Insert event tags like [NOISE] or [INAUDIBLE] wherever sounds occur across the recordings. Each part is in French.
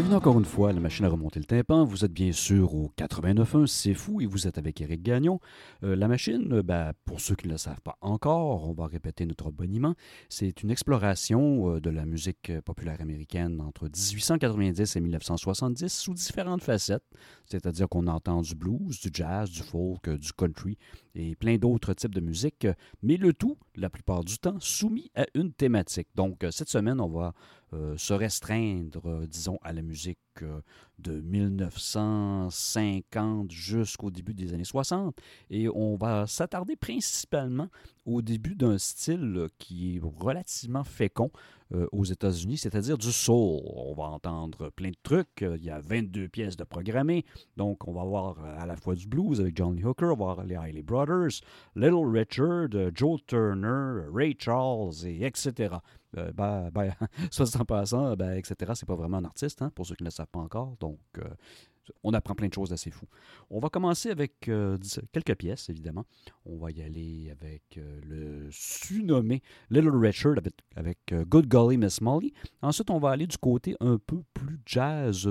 Bienvenue encore une fois à la machine à remonter le tympan. Vous êtes bien sûr au 89.1, c'est fou, et vous êtes avec Eric Gagnon. Euh, la machine, euh, ben, pour ceux qui ne le savent pas encore, on va répéter notre boniment, c'est une exploration euh, de la musique populaire américaine entre 1890 et 1970 sous différentes facettes, c'est-à-dire qu'on entend du blues, du jazz, du folk, euh, du country et plein d'autres types de musique, euh, mais le tout, la plupart du temps, soumis à une thématique. Donc, euh, cette semaine, on va se restreindre, disons, à la musique euh, de 1950 jusqu'au début des années 60. Et on va s'attarder principalement au début d'un style qui est relativement fécond euh, aux États-Unis, c'est-à-dire du soul. On va entendre plein de trucs. Il y a 22 pièces de programmer, Donc, on va voir euh, à la fois du blues avec Johnny Hooker, voir les Brothers, Little Richard, Joe Turner, Ray Charles, et etc. 60%, euh, ben, ben, [LAUGHS] ben, etc., c'est pas vraiment un artiste, hein, pour ceux qui ne le savent pas encore. Donc, euh, on apprend plein de choses assez fous. On va commencer avec euh, quelques pièces, évidemment. On va y aller avec le surnommé Little Richard avec, Good Golly Miss Molly. Ensuite, on va aller du côté un peu plus jazz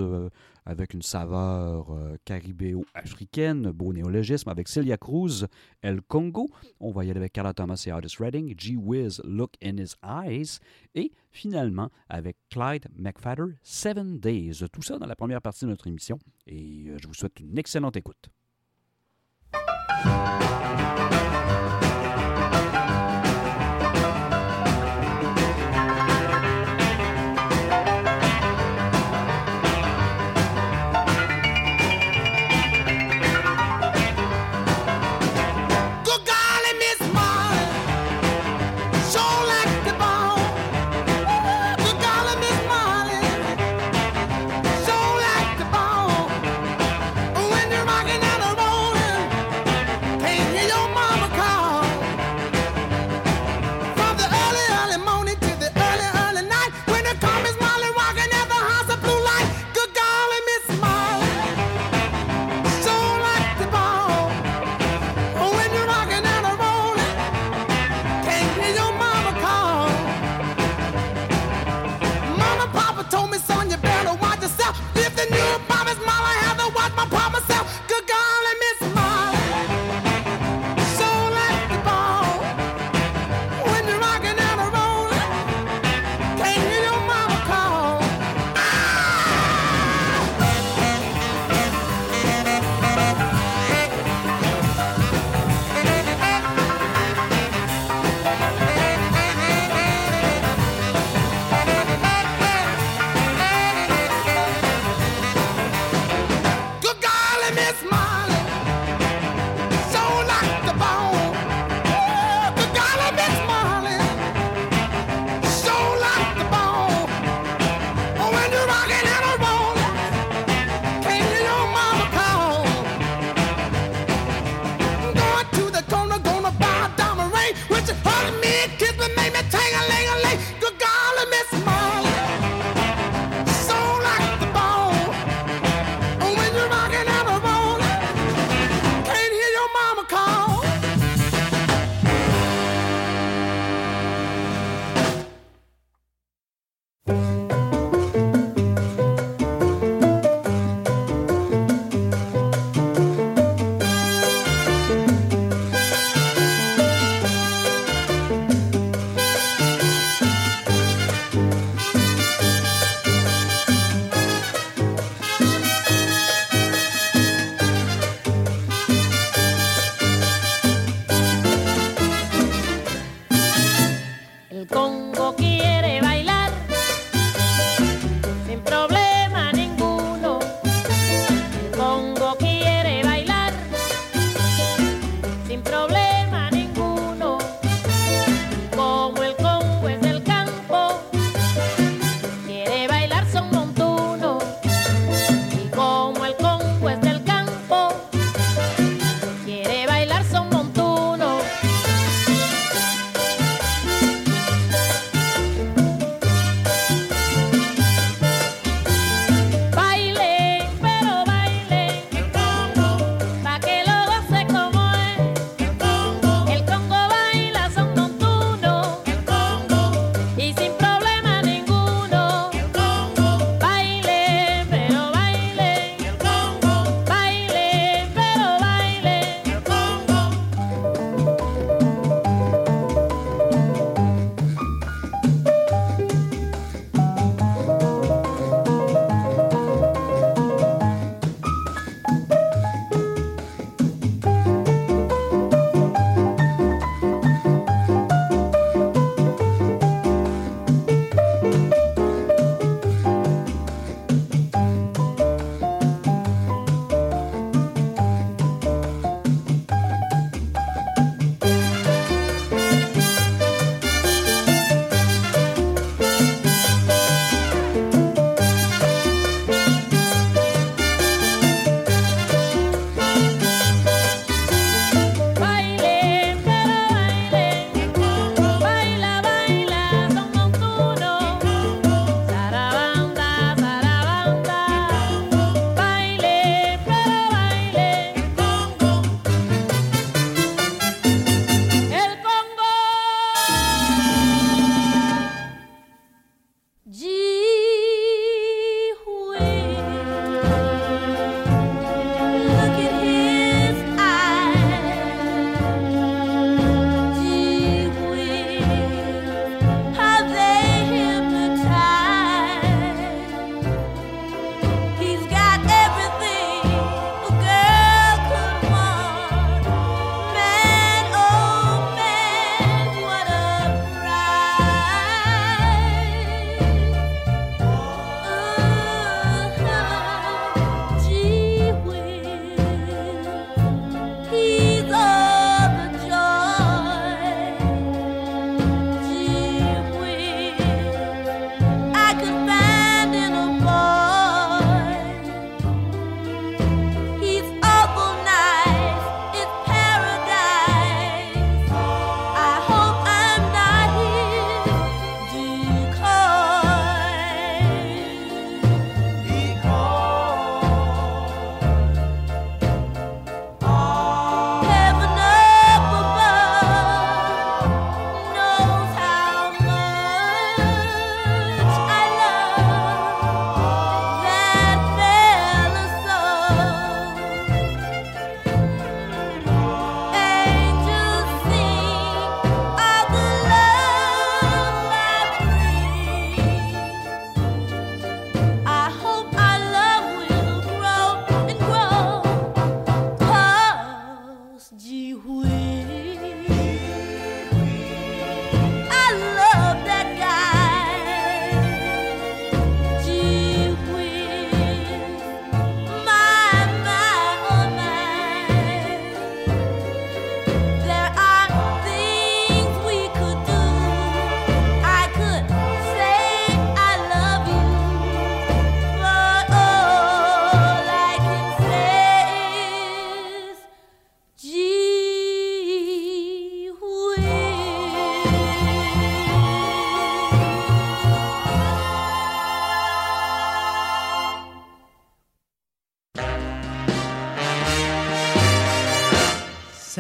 avec une saveur euh, caribéo-africaine, beau néologisme, avec Celia Cruz, El Congo. On va y aller avec Carla Thomas et Artis Redding, G. Wiz, Look in His Eyes, et finalement avec Clyde McFadder, Seven Days. Tout ça dans la première partie de notre émission, et euh, je vous souhaite une excellente écoute.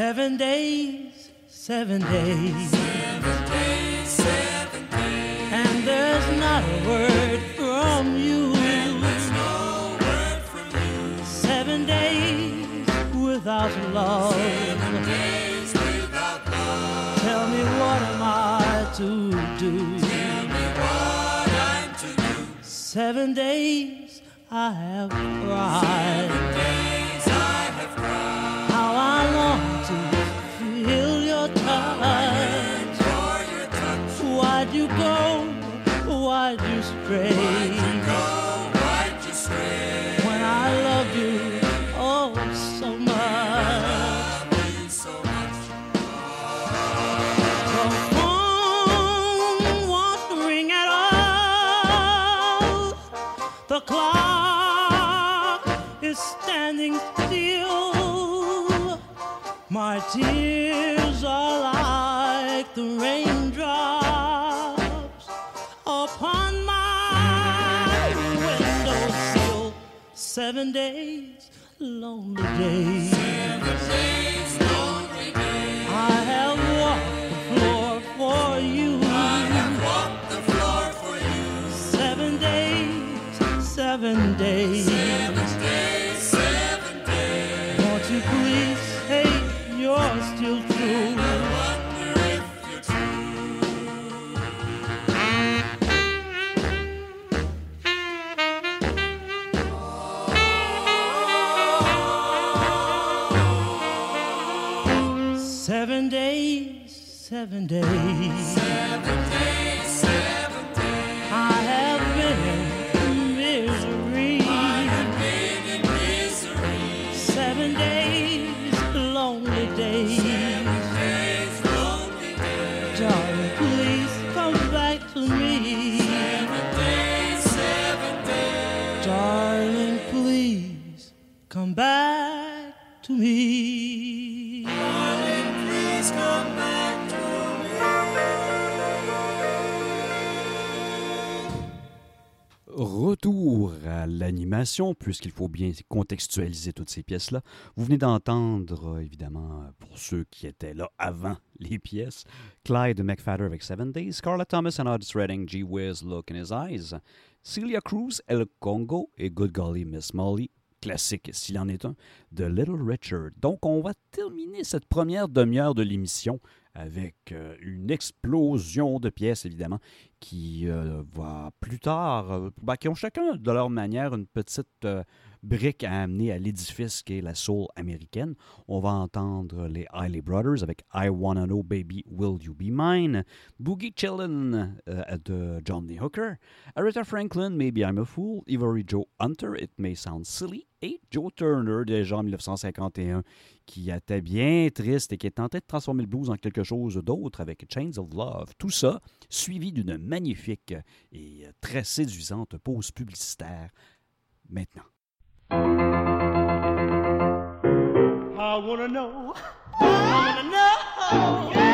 Seven days, seven days. My tears are like the raindrops upon my windowsill. Seven days, lonely days. Seven days, lonely days. I have walked the floor for you. I have walked the floor for you. Seven days, seven days. seven days. l'animation, puisqu'il faut bien contextualiser toutes ces pièces-là. Vous venez d'entendre, euh, évidemment, euh, pour ceux qui étaient là avant [LAUGHS] les pièces, Clyde McFadder avec Seven Days, Scarlett Thomas and Otis Redding, G. Wiz, Look in His Eyes, Celia Cruz, El Congo et Good Golly Miss Molly, classique, s'il en est un, de Little Richard. Donc, on va terminer cette première demi-heure de l'émission avec euh, une explosion de pièces, évidemment, qui euh, vont plus tard, euh, ben, qui ont chacun de leur manière une petite brique à amener à l'édifice qui est la soul américaine. On va entendre les Hiley Brothers avec I Wanna Know Baby Will You Be Mine, Boogie Chillin' de Johnny Hooker, Aretha Franklin Maybe I'm a Fool, Ivory Joe Hunter It May Sound Silly, et Joe Turner, déjà en 1951, qui était bien triste et qui tenté de transformer le blues en quelque chose d'autre avec Chains of Love. Tout ça suivi d'une magnifique et très séduisante pause publicitaire maintenant. I know, I know.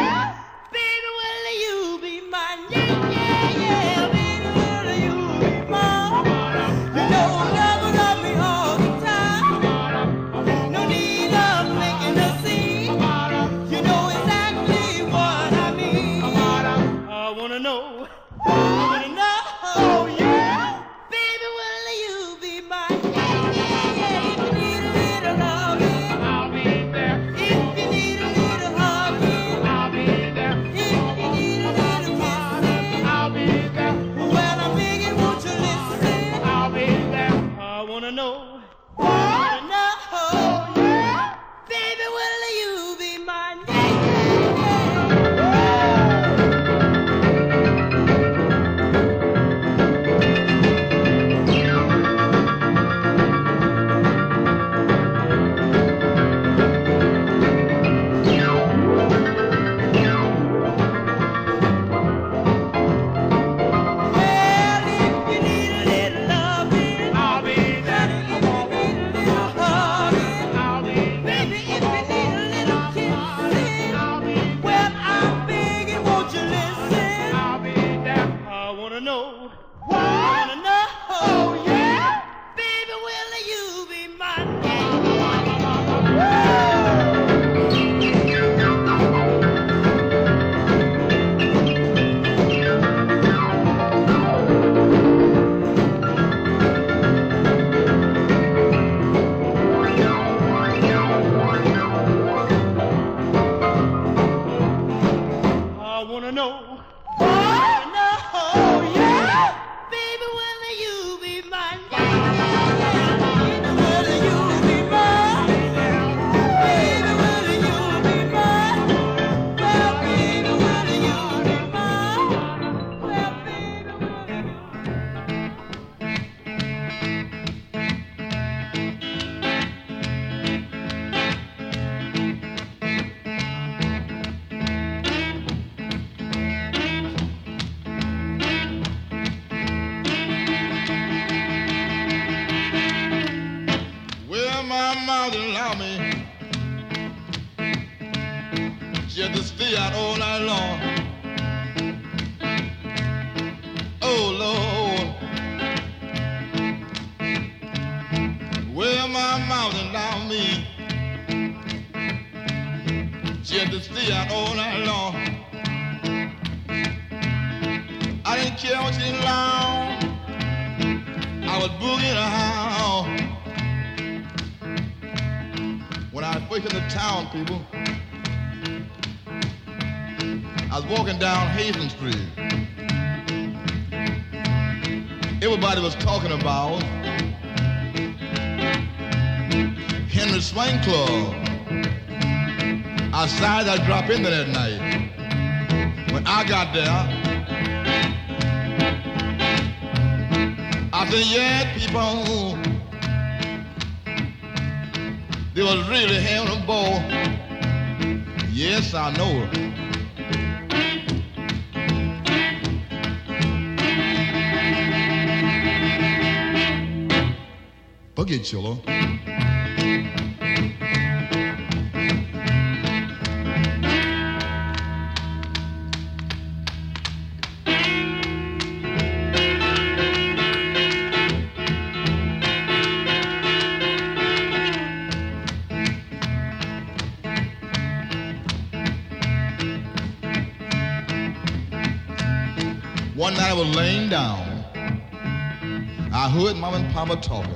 I heard Mama and Papa talking.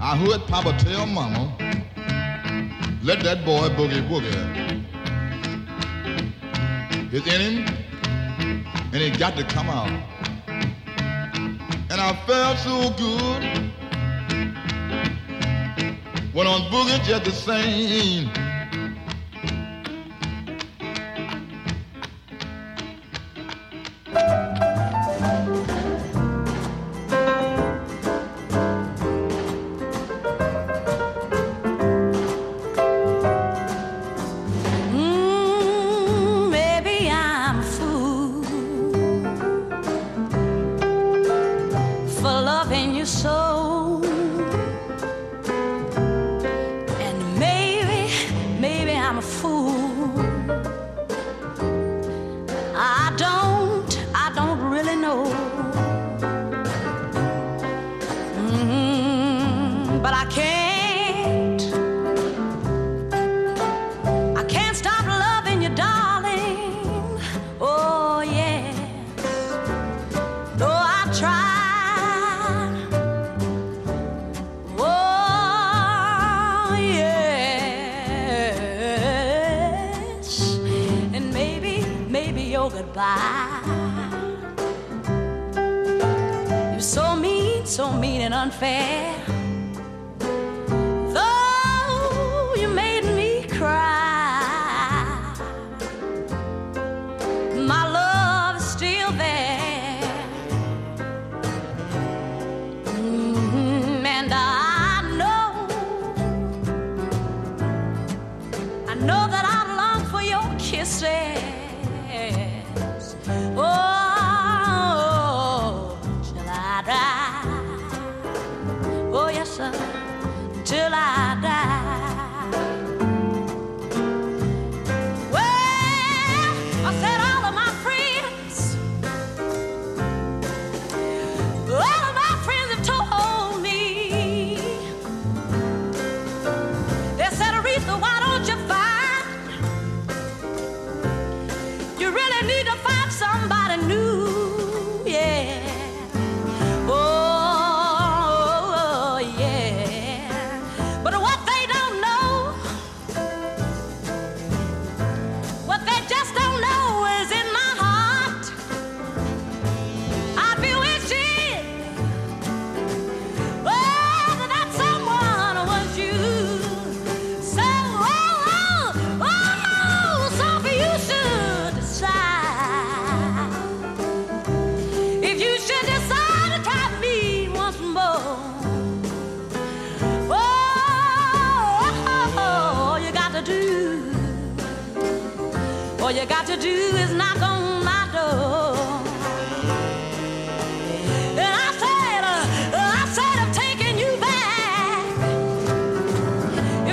I heard Papa tell Mama, let that boy boogie boogie. It's in him, and it got to come out. And I felt so good. Went on boogie just the same.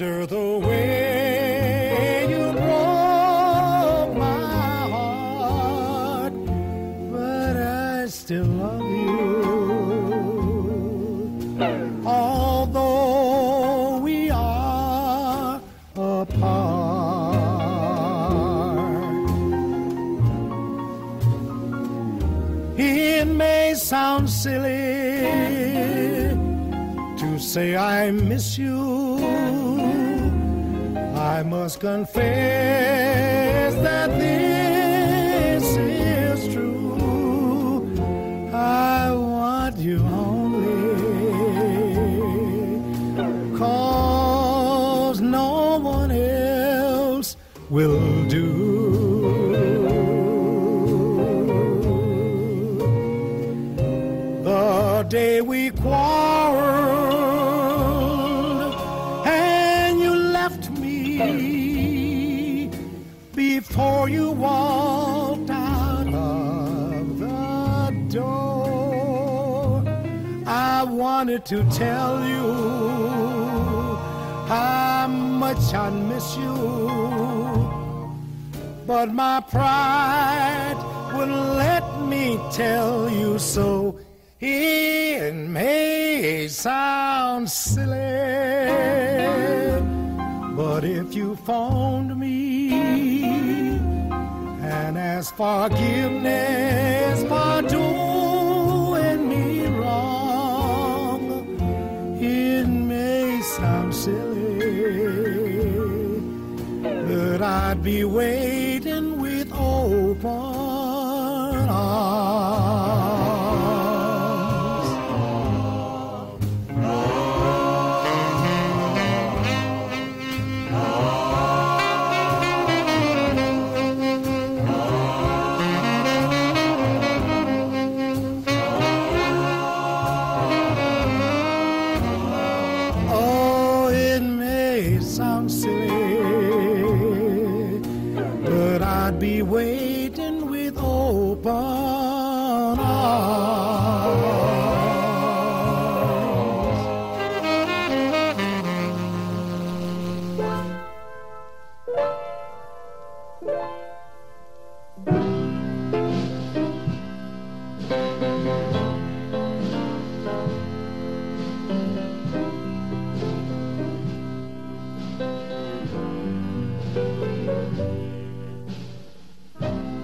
Sister, the way you broke my heart, but I still love you. Although we are apart, it may sound silly to say I miss you confess. pride would let me tell you so. It may sound silly, but if you found me and asked forgiveness.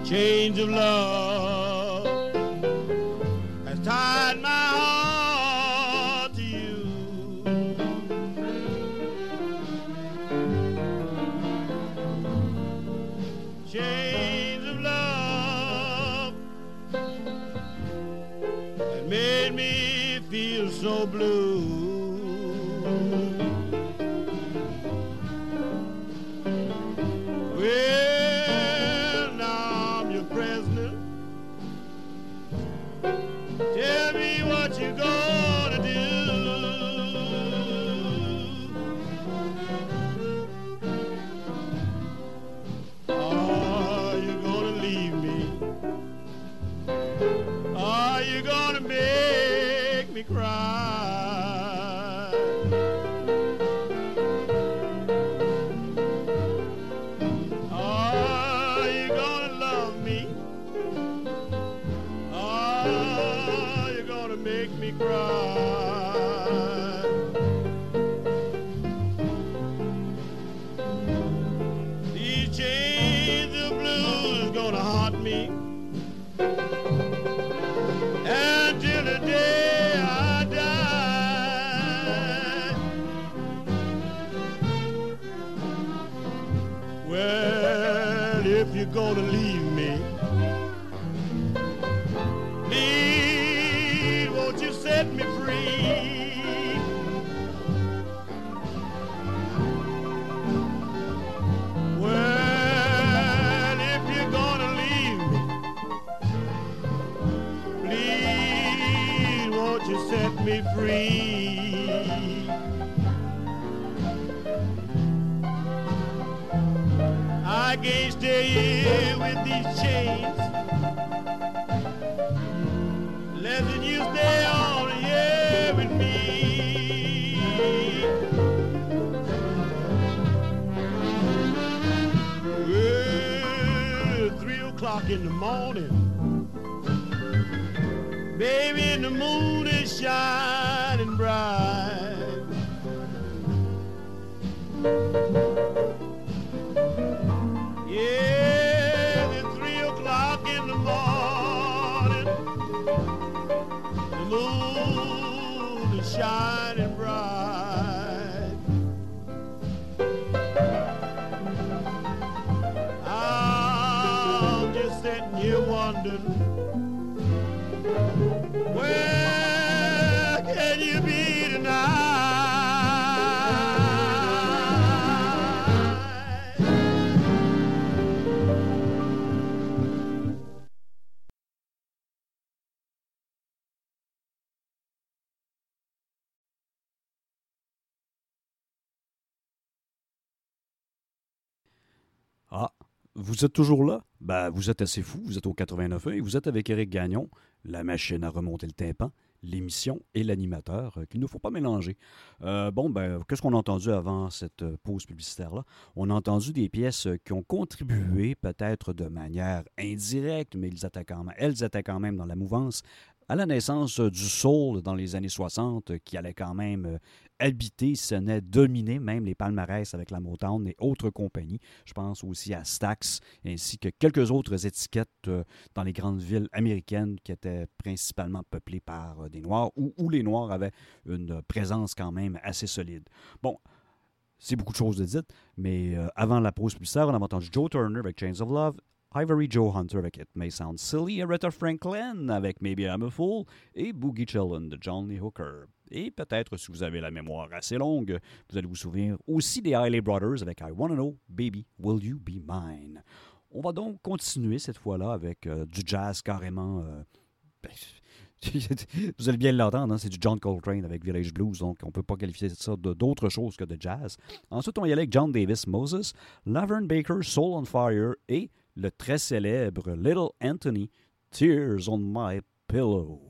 Change of love. London. Where can you be tonight? Ah, vous êtes toujours là bah, vous êtes assez fou, vous êtes au 89 et vous êtes avec Eric Gagnon, la machine à remonter le tympan, l'émission et l'animateur, euh, qu'il ne faut pas mélanger. Euh, bon, ben, qu'est-ce qu'on a entendu avant cette euh, pause publicitaire-là? On a entendu des pièces qui ont contribué peut-être de manière indirecte, mais elles étaient quand même dans la mouvance à la naissance du soul dans les années 60, qui allait quand même habité, ce n'est dominé même les palmarès avec la Motown et autres compagnies. Je pense aussi à Stax ainsi que quelques autres étiquettes euh, dans les grandes villes américaines qui étaient principalement peuplées par euh, des Noirs ou où, les Noirs avaient une présence quand même assez solide. Bon, c'est beaucoup de choses de dites, mais euh, avant la pause tard, on a entendu Joe Turner avec Chains of Love, Ivory Joe Hunter avec It May Sound Silly, Aretha Franklin avec Maybe I'm a Fool et Boogie Chillin de Johnny Hooker. Et peut-être, si vous avez la mémoire assez longue, vous allez vous souvenir aussi des Highley Brothers avec I Wanna Know, Baby, Will You Be Mine? On va donc continuer cette fois-là avec euh, du jazz carrément. Euh, ben, [LAUGHS] vous allez bien l'entendre, hein, c'est du John Coltrane avec Village Blues, donc on ne peut pas qualifier ça d'autre chose que de jazz. Ensuite, on y allait avec John Davis Moses, Laverne Baker, Soul on Fire et le très célèbre Little Anthony, Tears on My Pillow.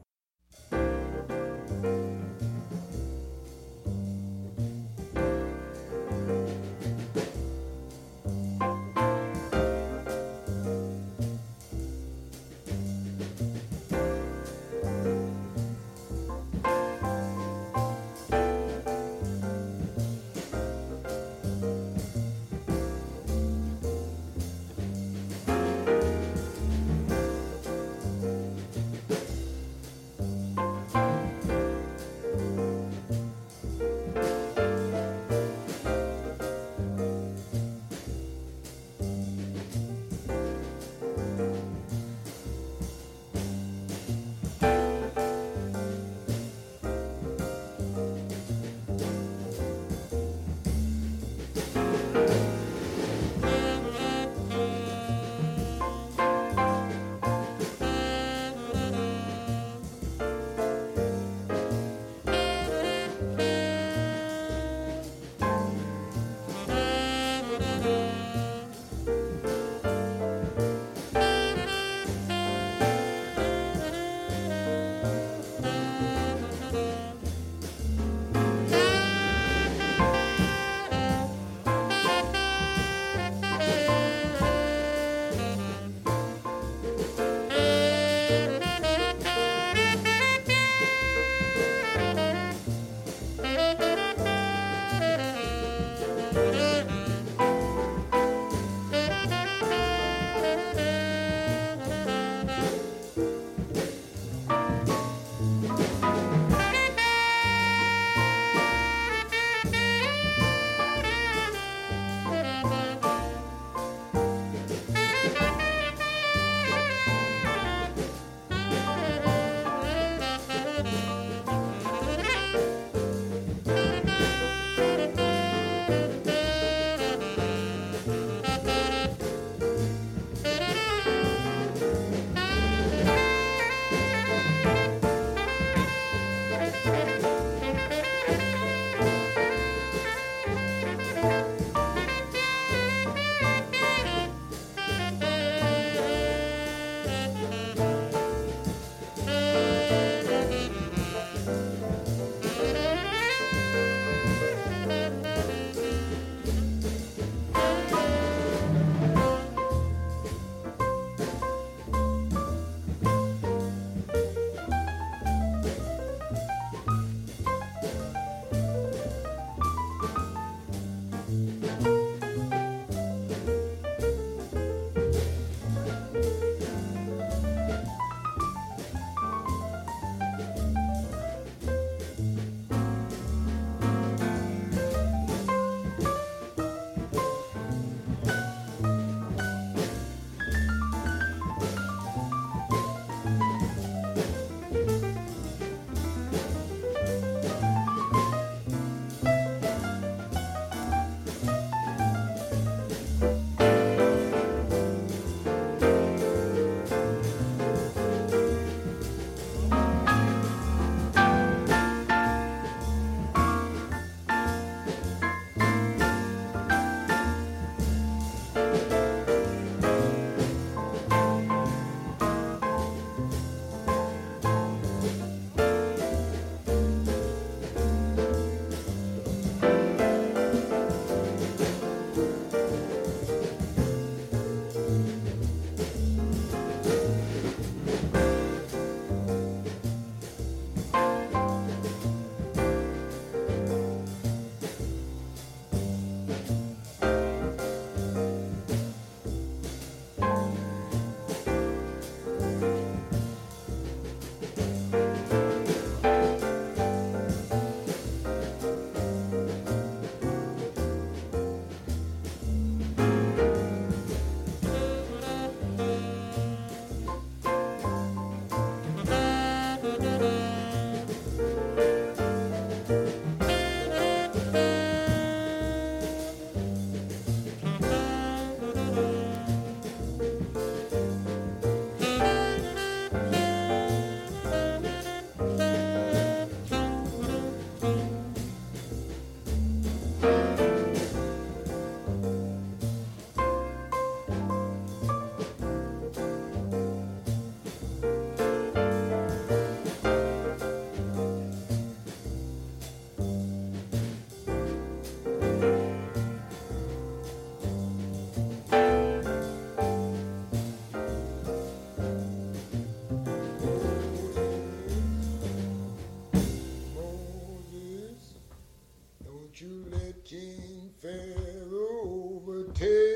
two.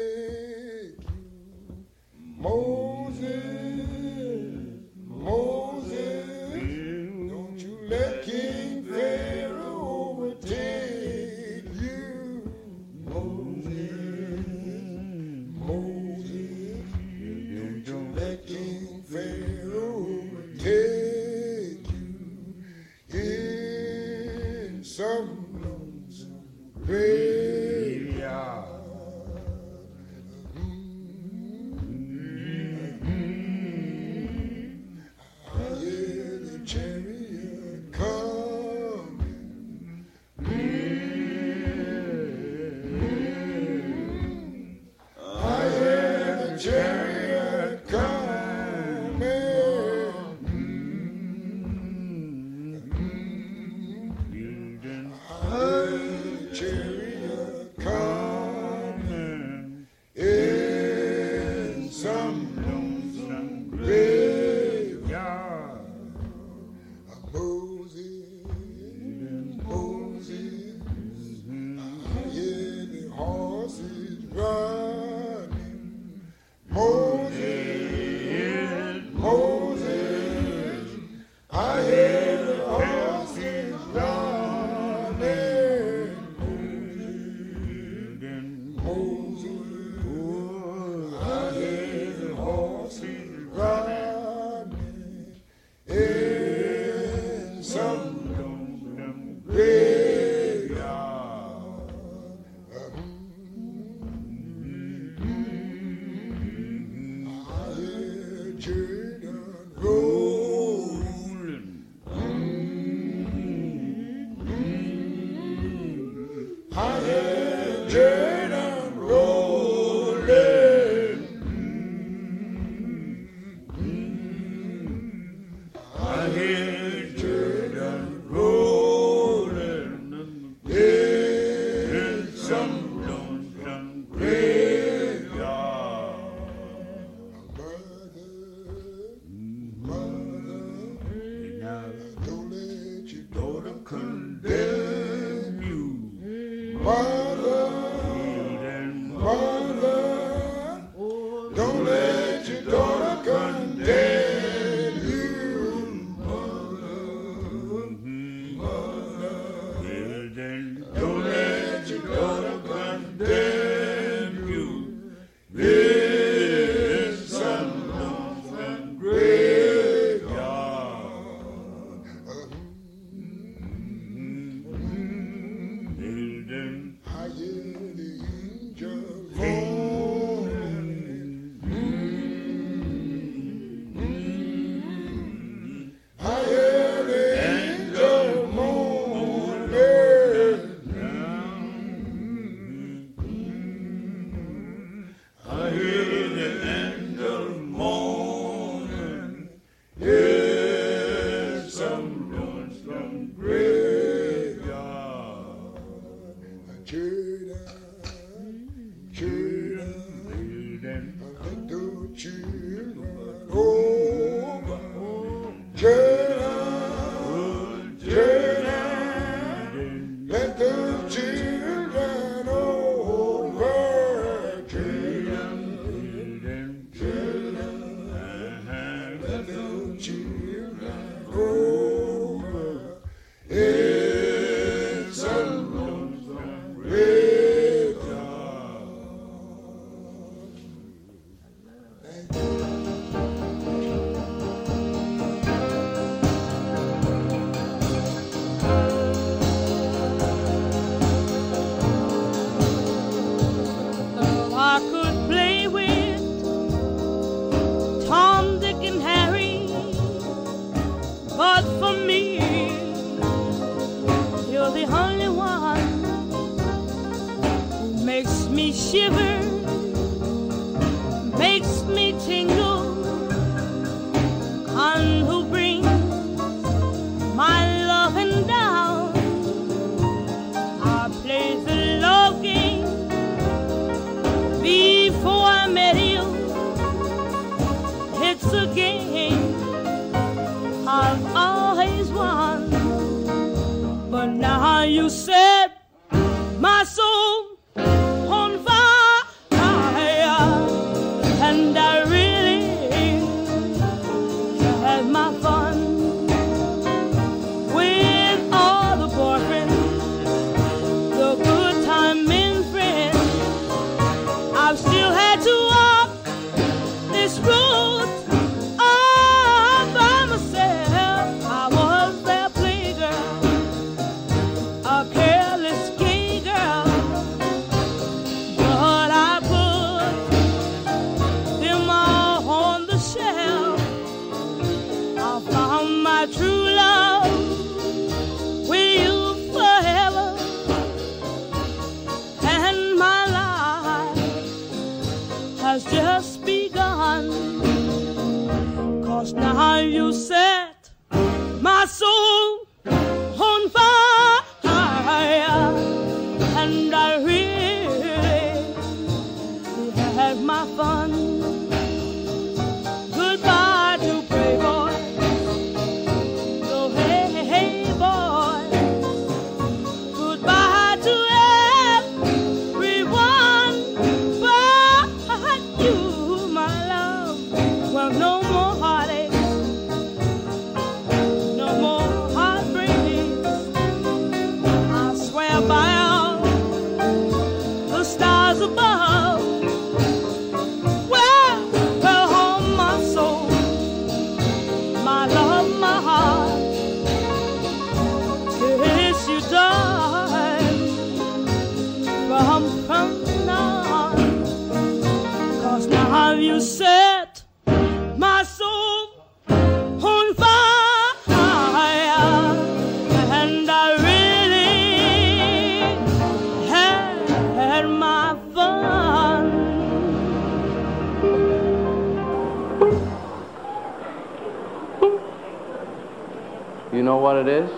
it is?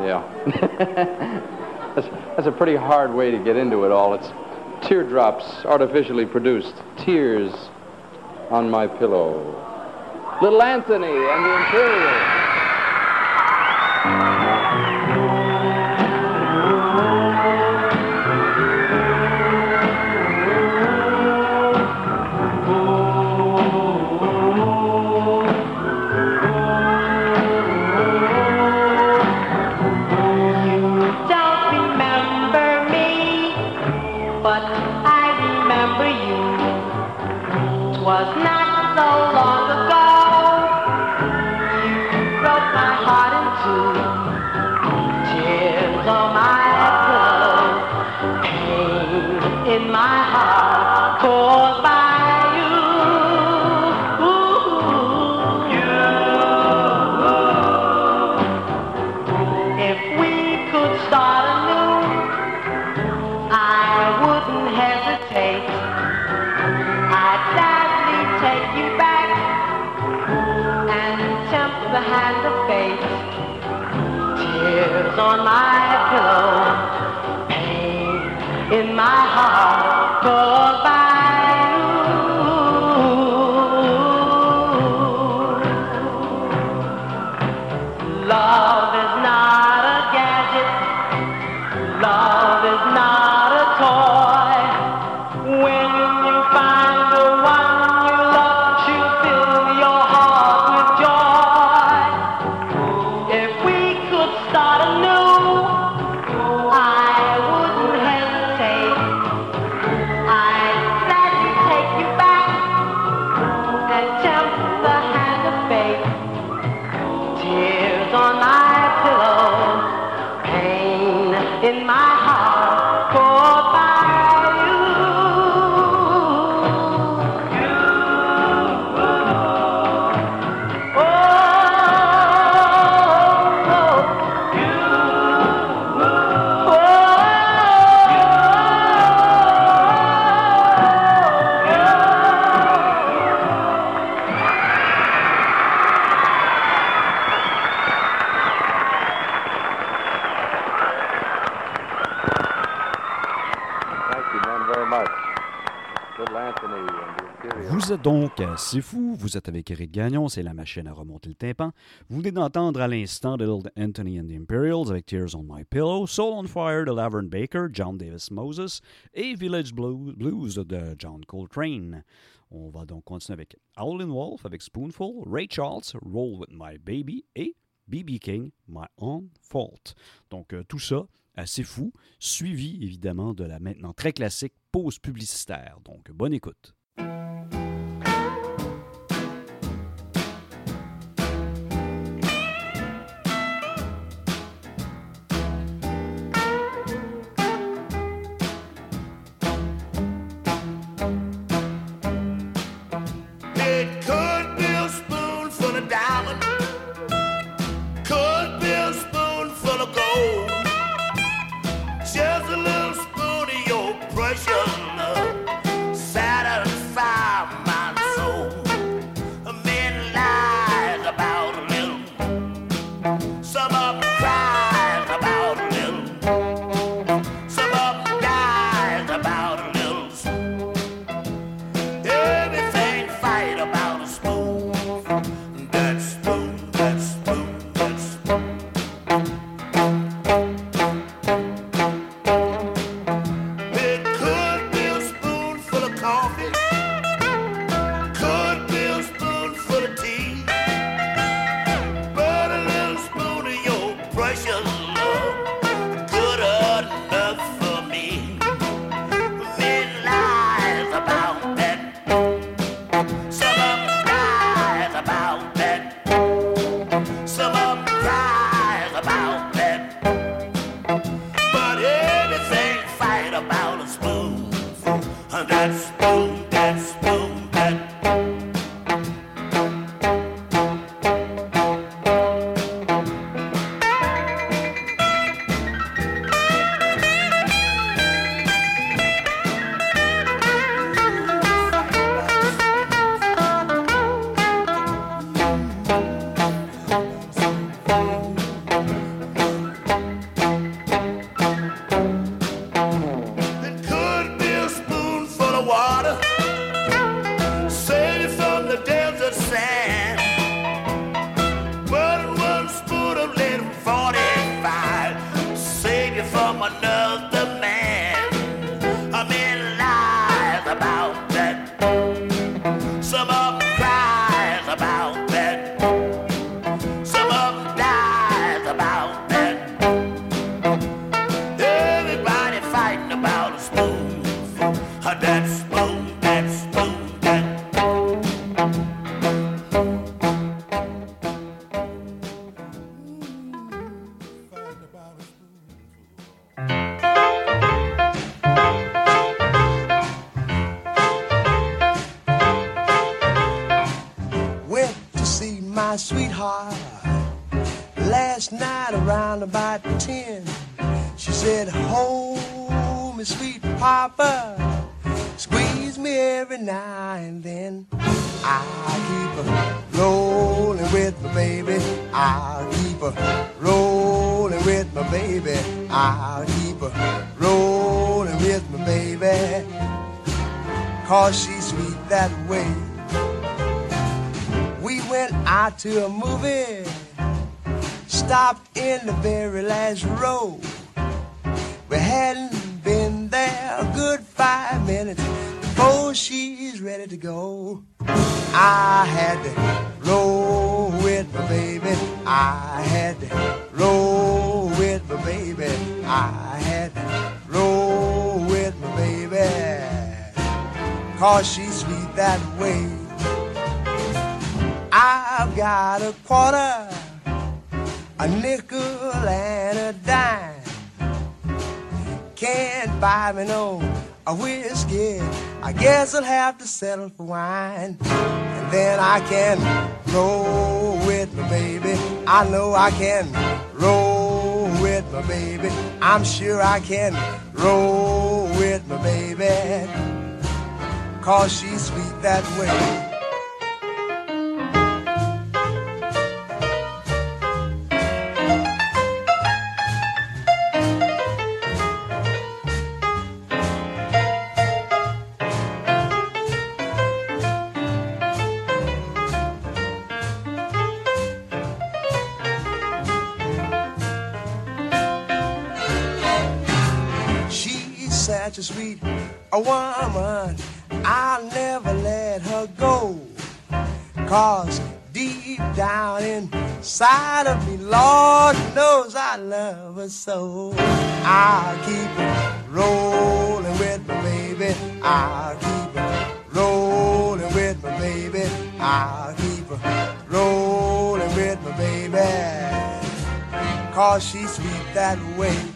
Yeah. [LAUGHS] that's, that's a pretty hard way to get into it all. It's teardrops artificially produced, tears on my pillow. Little Anthony and the Imperials. C'est fou, vous êtes avec Eric Gagnon, c'est la machine à remonter le tympan. Vous venez d'entendre à l'instant Little Anthony and the Imperials avec Tears on My Pillow, Soul on Fire de Laverne Baker, John Davis Moses et Village Blues de John Coltrane. On va donc continuer avec and Wolf avec Spoonful, Ray Charles, Roll with My Baby et BB King, My Own Fault. Donc euh, tout ça, assez fou, suivi évidemment de la maintenant très classique pause publicitaire. Donc bonne écoute. every now and then. I keep a rolling with my baby. I keep a rolling with my baby. I keep a rolling with my baby. Cause she's sweet that way. We went out to a movie, stopped in the very last row. We hadn't been there a good five minutes Oh, she's ready to go. I had to roll with my baby. I had to roll with my baby. I had to roll with my baby. Cause she's sweet that way. I've got a quarter, a nickel, and a dime. Can't buy me no a whiskey. I guess I'll have to settle for wine. And then I can roll with my baby. I know I can roll with my baby. I'm sure I can roll with my baby. Cause she's sweet that way. a woman, I'll never let her go. Cause deep down inside of me, Lord knows I love her so. I'll keep rolling with my baby. I'll keep rolling with my baby. I'll keep rolling with my baby. Cause she's sweet that way.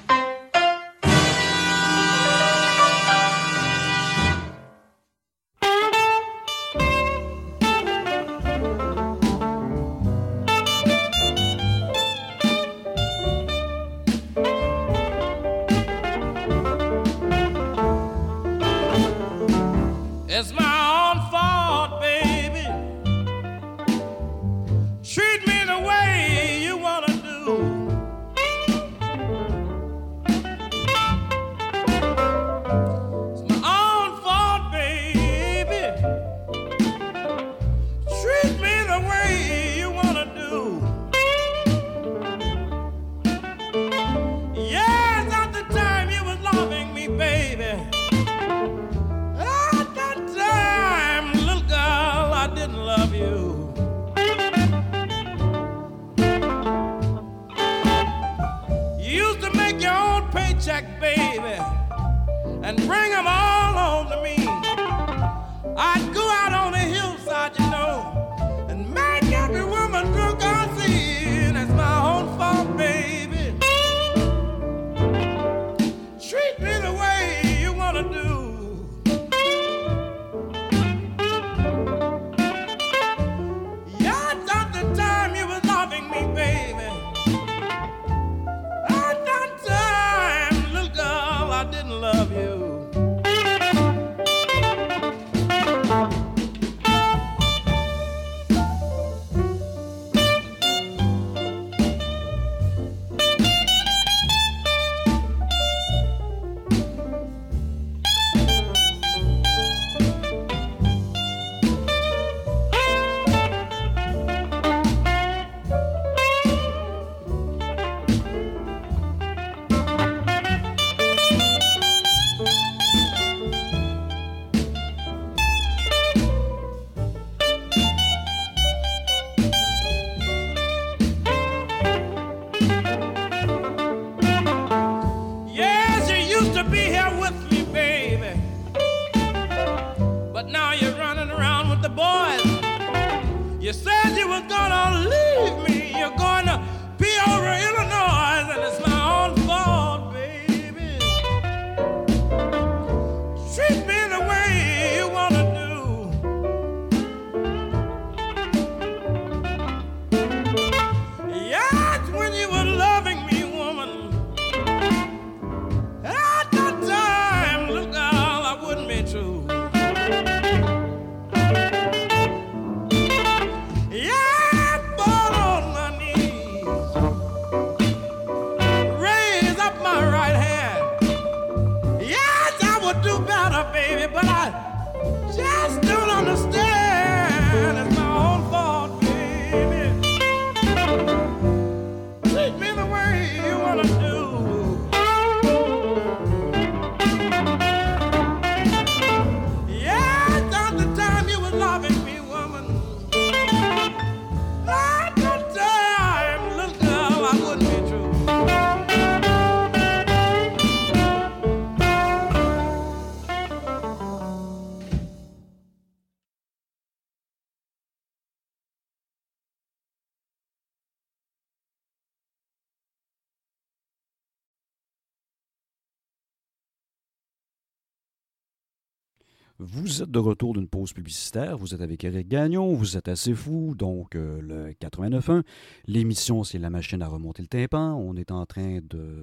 Vous êtes de retour d'une pause publicitaire. Vous êtes avec Eric Gagnon. Vous êtes assez fou. Donc, euh, le 89.1. L'émission, c'est la machine à remonter le tympan. On est en train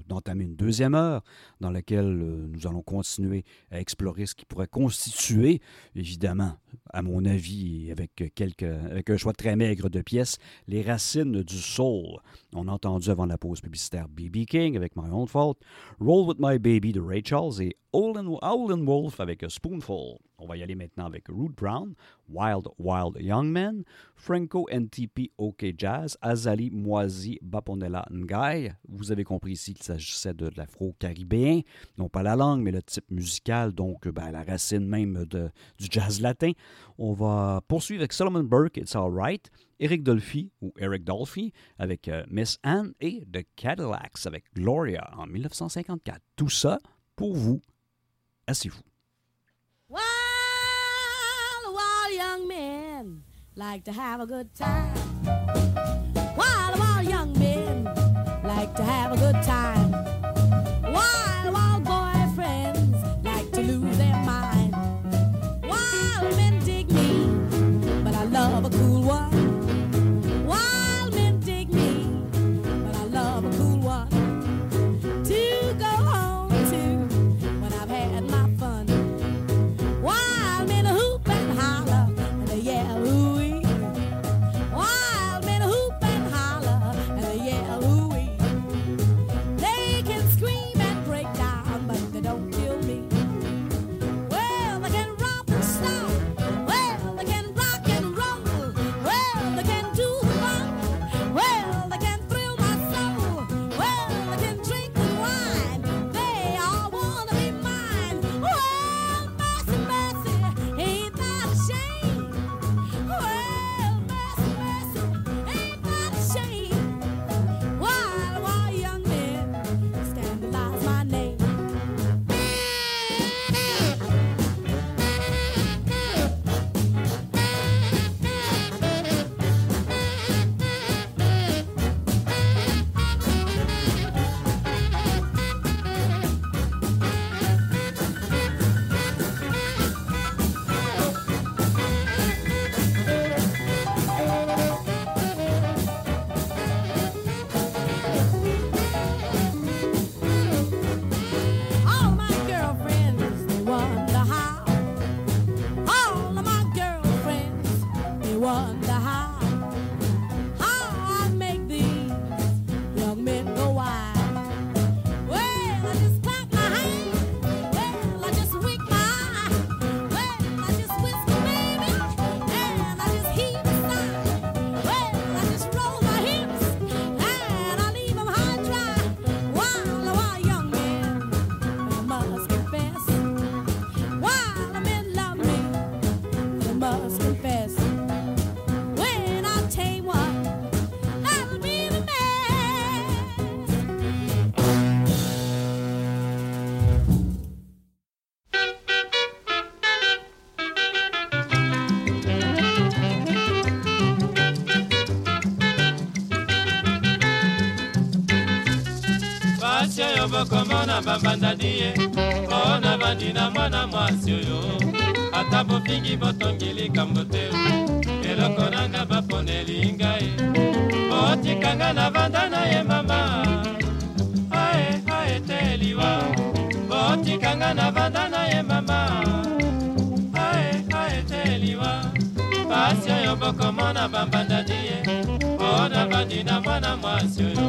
d'entamer une deuxième heure dans laquelle euh, nous allons continuer à explorer ce qui pourrait constituer, évidemment, à mon avis, avec, quelques, avec un choix très maigre de pièces, les racines du soul. On a entendu avant la pause publicitaire B.B. King avec My Own Fault, Roll With My Baby de Ray Charles et and Wolf avec Spoonful. On va y aller maintenant avec Rude Brown, Wild Wild Young Man, Franco NTP OK Jazz, Azali Moisi Baponella Ngai. Vous avez compris ici qu'il s'agissait de l'afro-caribéen, non pas la langue, mais le type musical, donc ben, la racine même du jazz latin. On va poursuivre avec Solomon Burke, It's Alright, Eric Dolphy ou Eric Dolphy avec euh, Miss Anne et The Cadillacs avec Gloria en 1954. Tout ça pour vous assez vous Wild, all young men like to have a good time. na babandani ye mpo navandi na mwana mwasi oyo ata bofingi botongi likambo te eloko nanga baponeli ngai botikanga na vanda na ye mama ae ae te liwa botikanga na vanda na ye mama ae ae te liwa pasi oyo bokomona bambandani ye mpo navandi na mwana mwasi oyo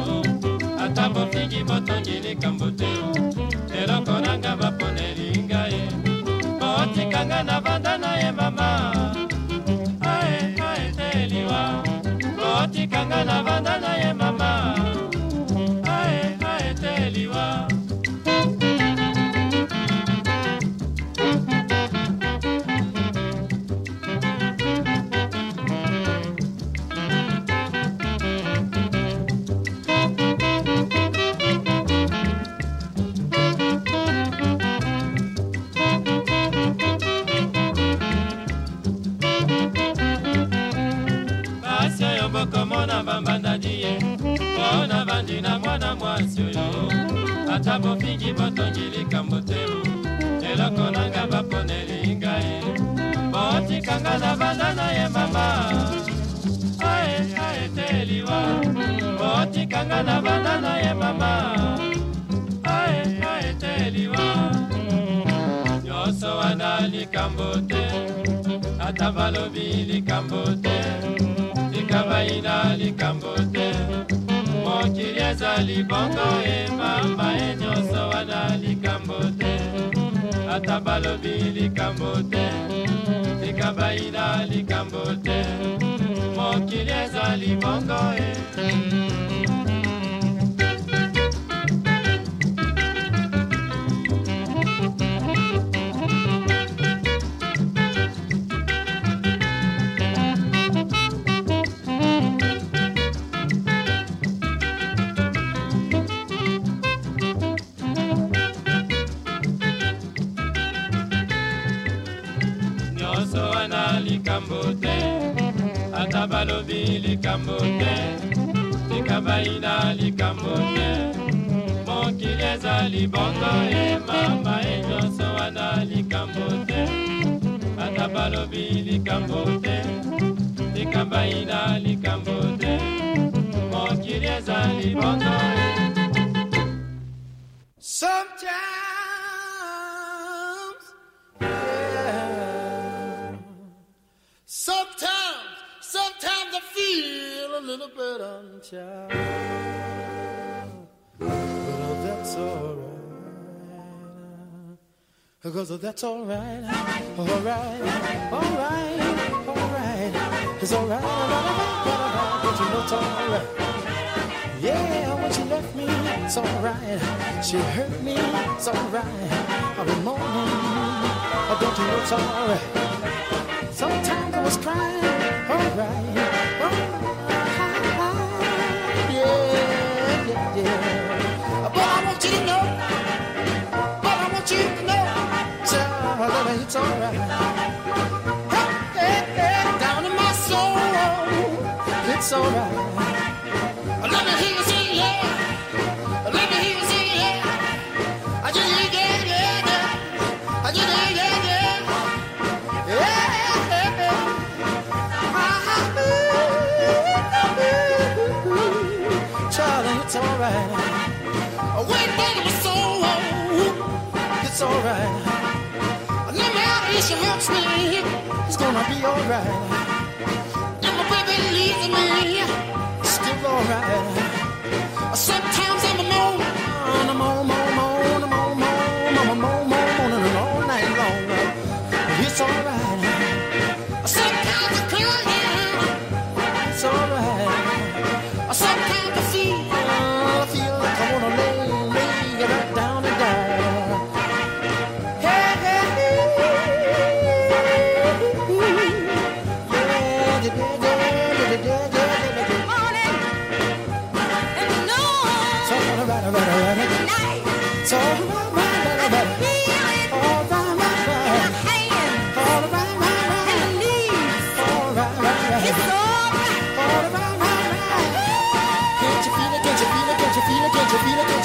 ata bofingi botongi likambo ndenge navanda na ye mama ae aeteliwa otikanga navanda na ye banda na banda na ye mama ae ae te liwa nyonso wana likambo te ata balobi likambo te likabaina likambo te mokili ezali bongo e mama e nyonso wana likambo te ata balobi likambo te likabaina likambo te mokili ezali bongo e likambo te likabai na likambo te mokili ezali bongo ye mama ye nyonso wana likambo te ata balobi likambo te likabai na child. But that's alright. Because oh, that's alright. Alright, alright, alright. It's alright, alright, alright. But you know it's alright. Yeah, when she left me, it's alright. She hurt me, it's alright. I've been mourning. Oh, don't you know it's alright? Sometimes I was crying, alright. it's alright. Hey, hey, hey, down in my soul, it's alright. hear you sing, yeah. hear you sing, yeah. I just need yeah, yeah, yeah. I just need yeah, yeah. Yeah, yeah, yeah. Ah, alright baby, she loves me. It's gonna be alright. And my baby leaves me. it's Still alright. Intervene against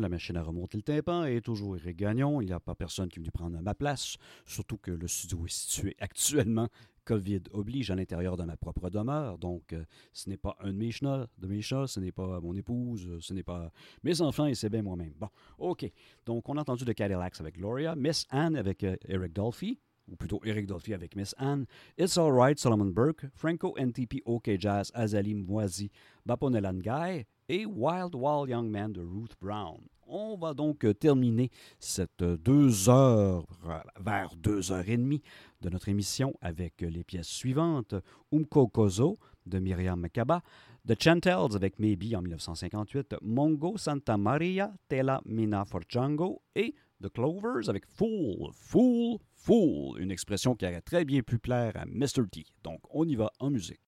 la machine à remonter le tympan et toujours Eric Gagnon. Il n'y a pas personne qui venu prendre ma place, surtout que le studio est situé [LAUGHS] actuellement COVID oblige à l'intérieur de ma propre demeure. Donc, euh, ce n'est pas un de mes chats, de mes ce n'est pas mon épouse, euh, ce n'est pas mes enfants et c'est bien moi-même. Bon, OK. Donc, on a entendu de Cadillacs avec Gloria, Miss Anne avec euh, Eric Dolphy, ou plutôt Eric Dolphy avec Miss Anne, It's Alright, Solomon Burke, Franco NTP OK Jazz, Azali Moisi, Baponelan et Wild Wild Young Man de Ruth Brown. On va donc euh, terminer cette euh, deux heures, euh, vers deux heures et demie de notre émission avec les pièces suivantes. Umko Kozo de Miriam Makaba, The Chantels avec Maybe en 1958, Mongo Santa Maria, Tela Mina for et The Clovers avec Fool, Fool, Fool, une expression qui aurait très bien pu plaire à Mr. T. Donc on y va en musique.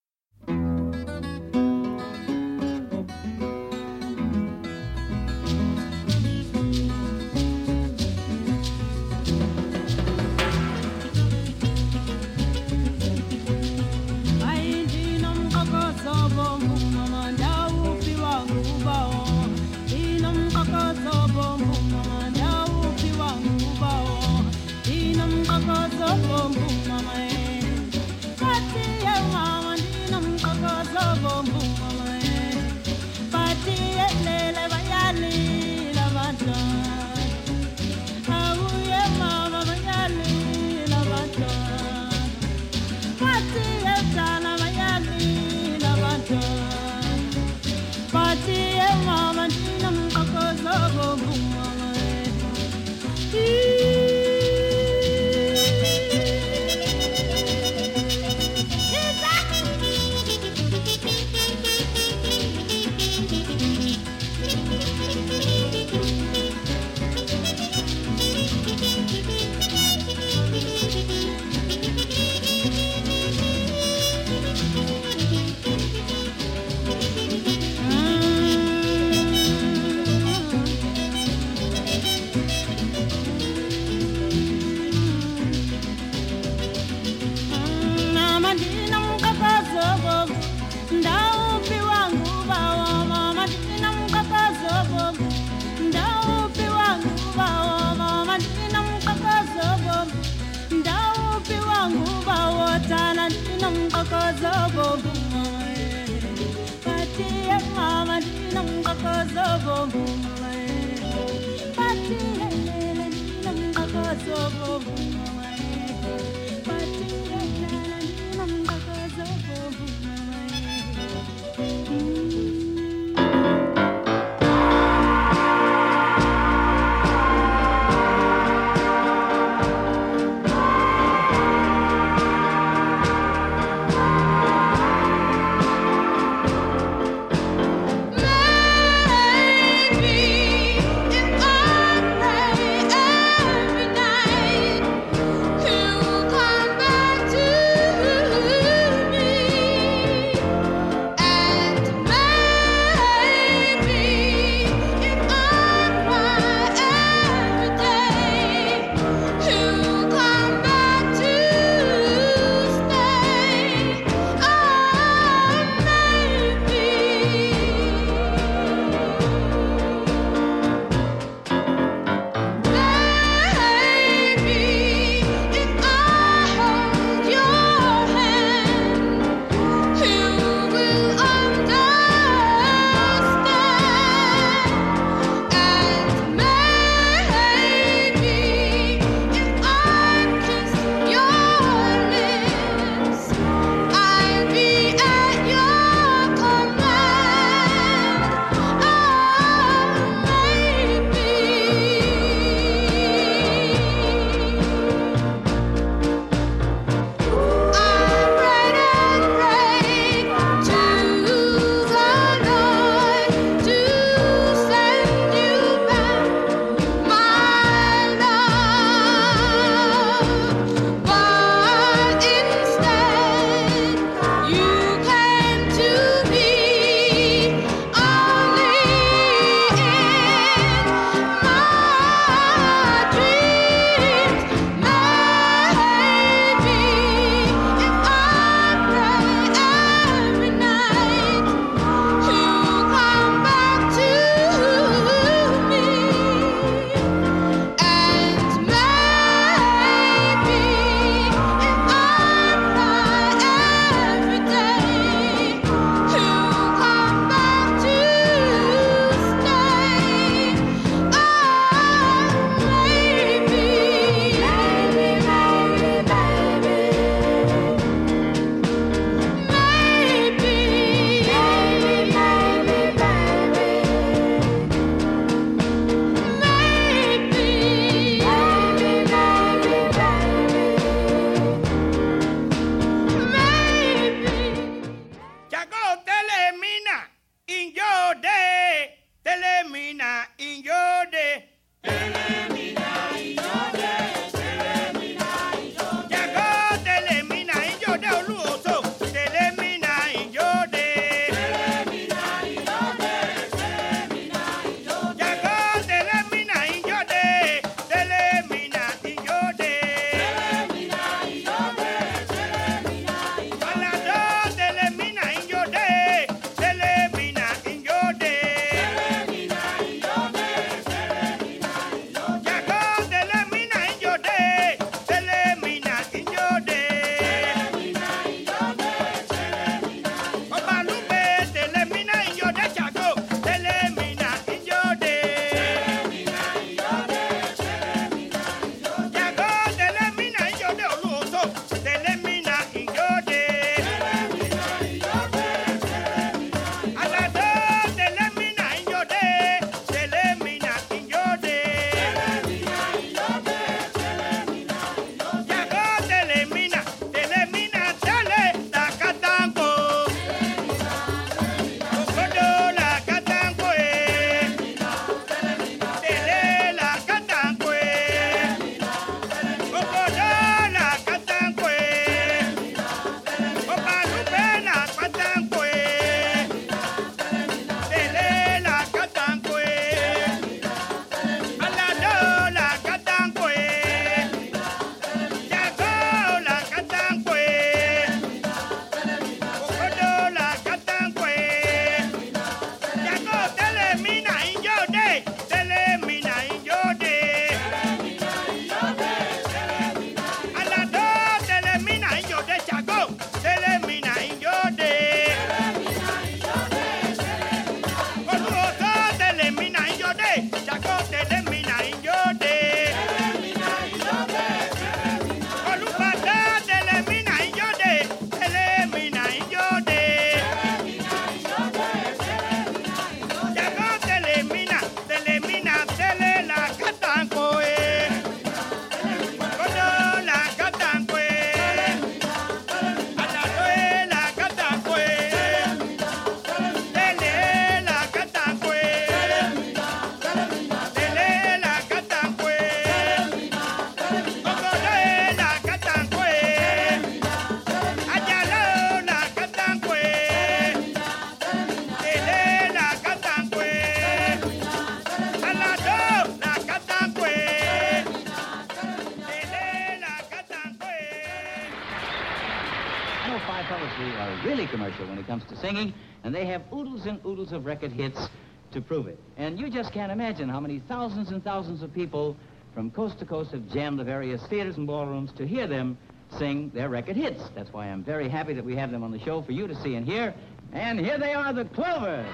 oodles and oodles of record hits to prove it. And you just can't imagine how many thousands and thousands of people from coast to coast have jammed the various theaters and ballrooms to hear them sing their record hits. That's why I'm very happy that we have them on the show for you to see and hear. And here they are, the Clovers.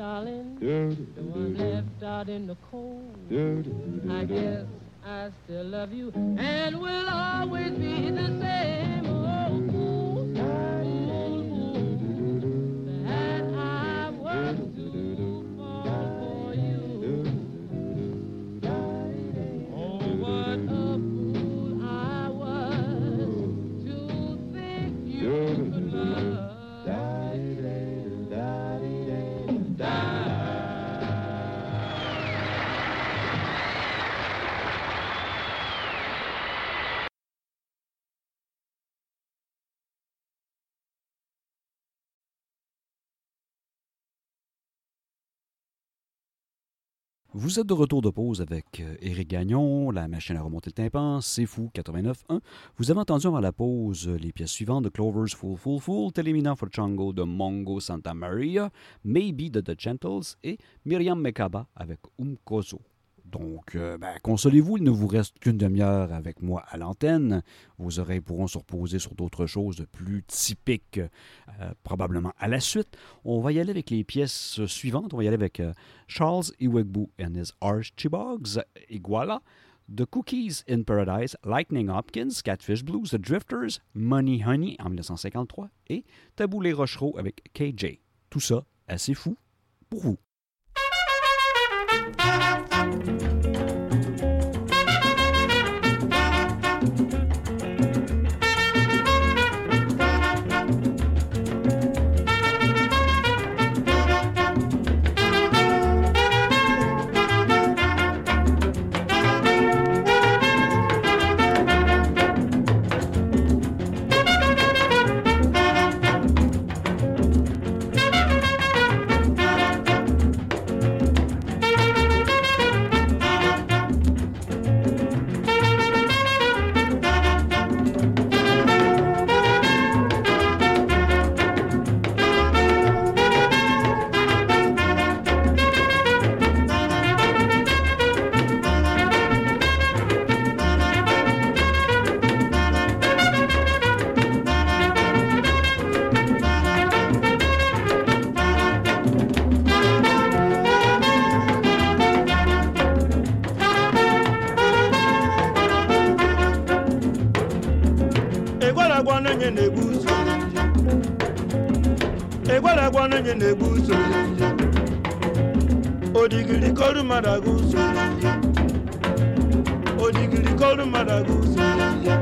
darling, the one left out in the cold. I guess I still love you and will always be the same. Vous êtes de retour de pause avec Eric euh, Gagnon, la machine à remonter le tympan, C'est fou 89.1. Vous avez entendu avant la pause euh, les pièces suivantes de Clover's Fool Full Full, Telemina for Chango de Mongo Santa Maria, Maybe de The Gentles et Miriam Mekaba avec Umkozo. Donc, euh, ben, consolez-vous, il ne vous reste qu'une demi-heure avec moi à l'antenne. Vos oreilles pourront se reposer sur d'autres choses plus typiques, euh, probablement à la suite. On va y aller avec les pièces suivantes. On va y aller avec euh, Charles Iwegbu and his Archibogs, Iguala, The Cookies in Paradise, Lightning Hopkins, Catfish Blues, The Drifters, Money Honey en 1953 et Tabou les Rochereaux avec KJ. Tout ça assez fou pour vous. onye na-egbu usoro nje odigiri kọrụ mmadụ aga usoro nje odigiri kọrụ mmadụ aga usoro nje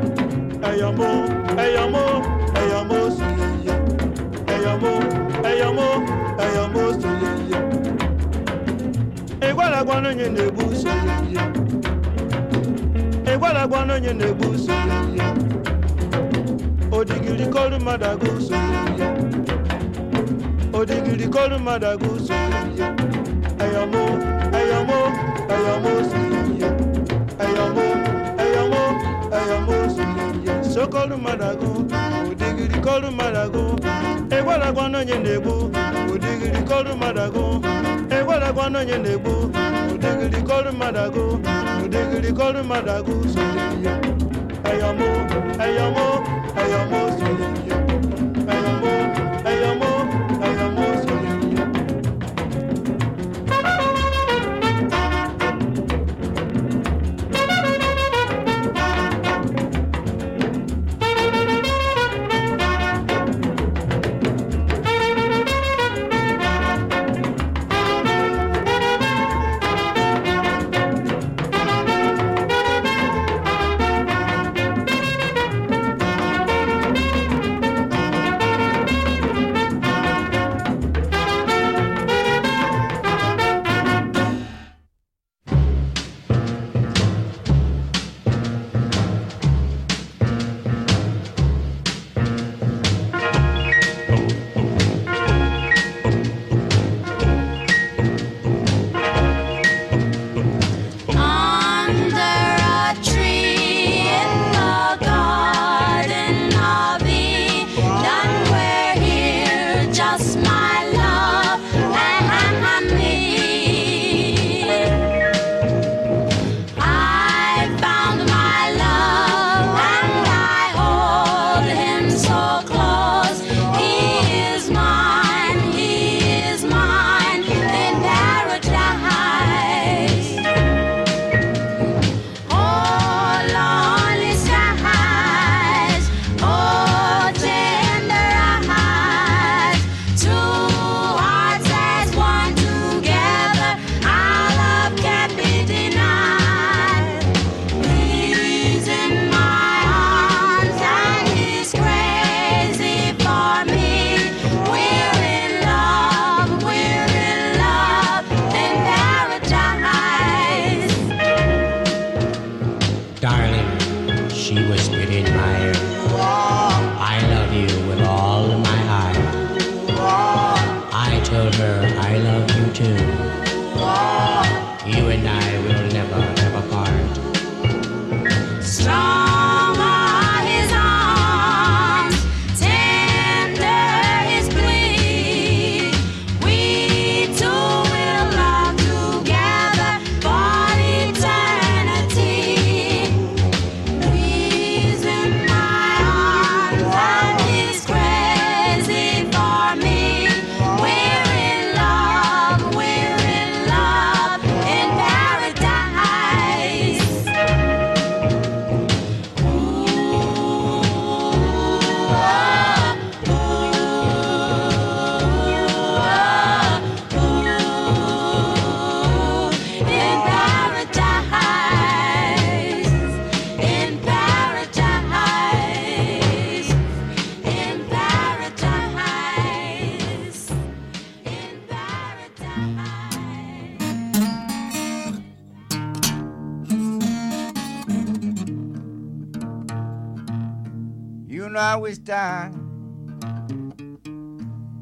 ẹyọmọ ẹyọmọ ẹyọmọ usoro nje ẹyọmọ ẹyọmọ ẹyọmọ usoro nje ịgwaragwana onye na-egbu usoro nje ịgwaragwana onye na-egbu usoro nje odigiri kọrụ mmadụ aga usoro nje O odigidi kọlu madagu sóyè ẹyọmọ ẹyọmọ ẹyọmọ sóyè ẹyọmọ ẹyọmọ ẹyọmọ sóyè sokọlu madagu odigidi kọlu madagu egwalagwa n'onye na-egbu odigidi kọlu madagu egwalagwa n'onye na-egbu odigidi kọlu madagu odigidi kọlu madagu sóyè ẹyọmọ ẹyọmọ ẹyọmọ sóyè.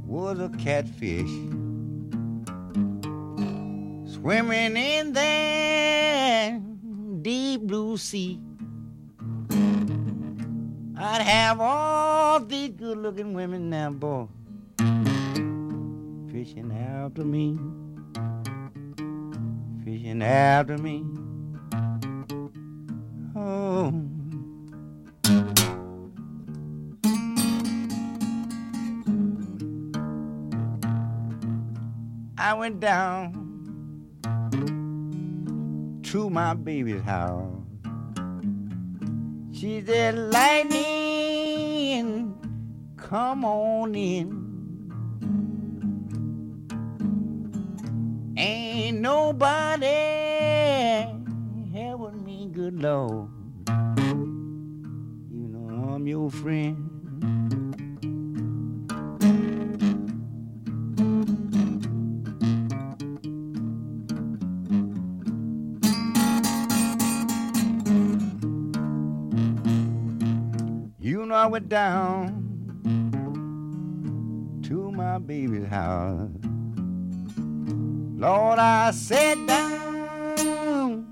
was a catfish swimming in that deep blue sea. I'd have all these good looking women now, boy, fishing after me, fishing after me. Oh. I went down to my baby's house. She said, Lightning, come on in. Ain't nobody helping me, good Lord. You know I'm your friend. me down to my baby's house. Lord, I sat down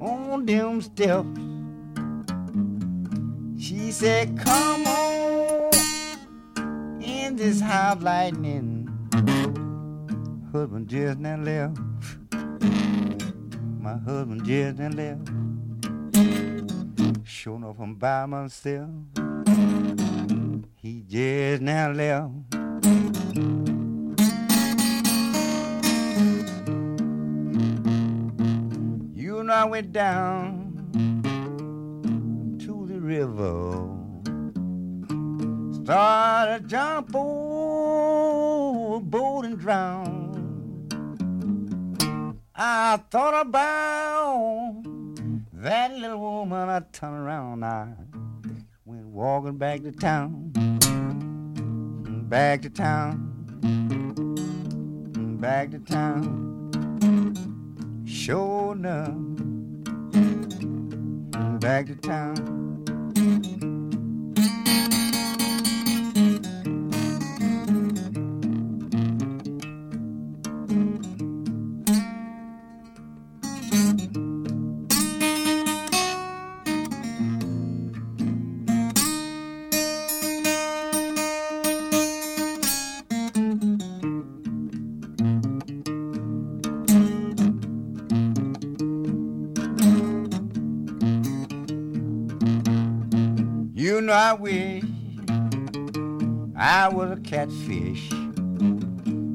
on them steps. She said, Come on in this house lightning. Husband just now left. My husband just now left. Showing up, I'm by myself he just now left. You and I went down to the river, started jump boat and drown. I thought about that little woman. I turned around, I went walking back to town back to town, back to town. Sure enough, back to town. was a catfish.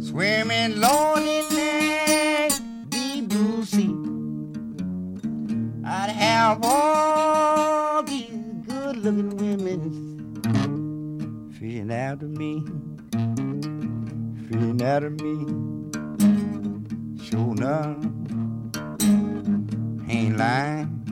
Swimming long in that deep blue sea. I'd have all these good looking women out after me, out after me. Sure enough, ain't lying.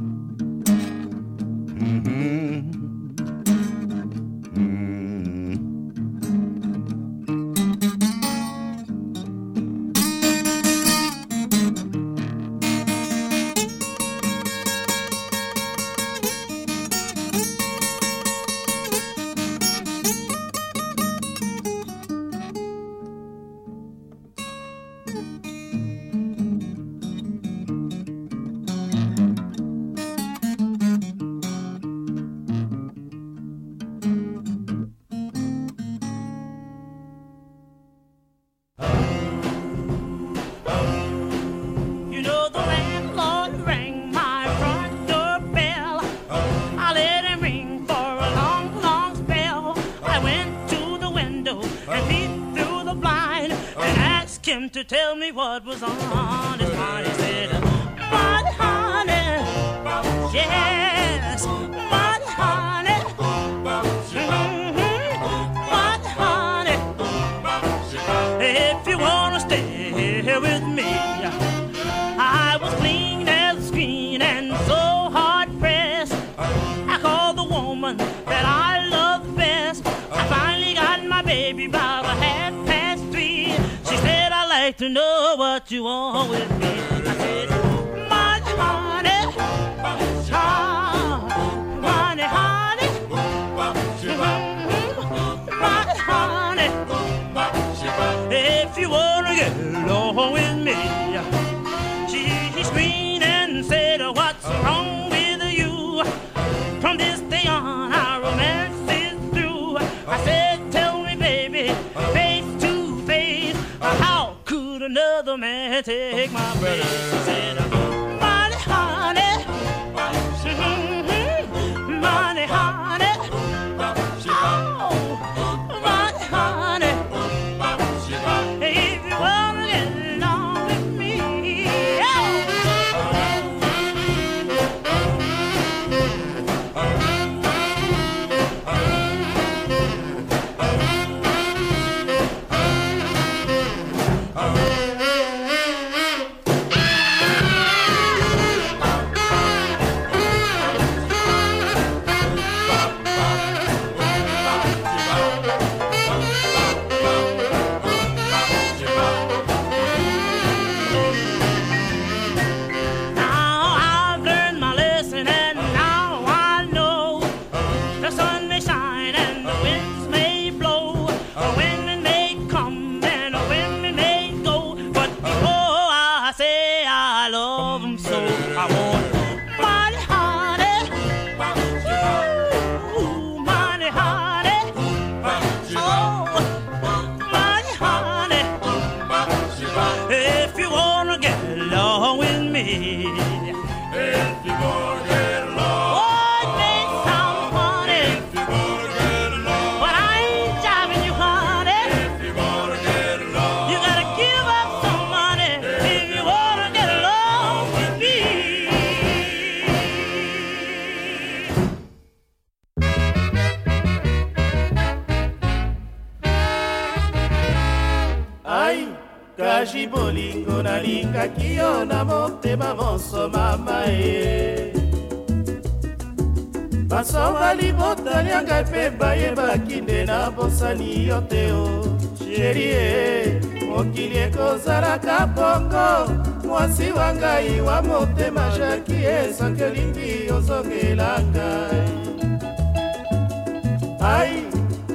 nyonso mama ye basomba libota lianga mpe bayebaki nde na bosani yo te o sheri e mokili ekozalaka bongo mwasi wa ngai wa motema jaki esanki olingi ozongela ngai ai